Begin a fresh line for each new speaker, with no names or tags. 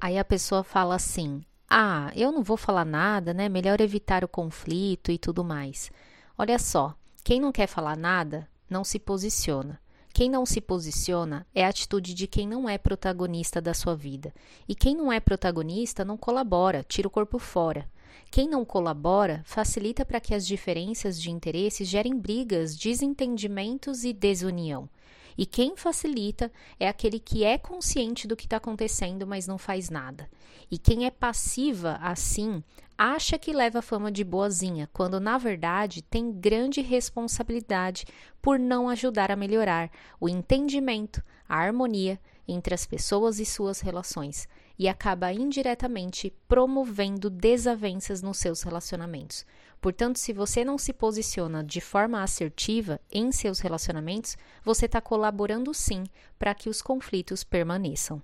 Aí a pessoa fala assim: ah, eu não vou falar nada, né? Melhor evitar o conflito e tudo mais. Olha só, quem não quer falar nada não se posiciona. Quem não se posiciona é a atitude de quem não é protagonista da sua vida. E quem não é protagonista não colabora, tira o corpo fora. Quem não colabora facilita para que as diferenças de interesses gerem brigas, desentendimentos e desunião. E quem facilita é aquele que é consciente do que está acontecendo, mas não faz nada. E quem é passiva assim acha que leva fama de boazinha, quando na verdade tem grande responsabilidade por não ajudar a melhorar o entendimento, a harmonia entre as pessoas e suas relações e acaba indiretamente promovendo desavenças nos seus relacionamentos. Portanto, se você não se posiciona de forma assertiva em seus relacionamentos, você está colaborando sim para que os conflitos permaneçam.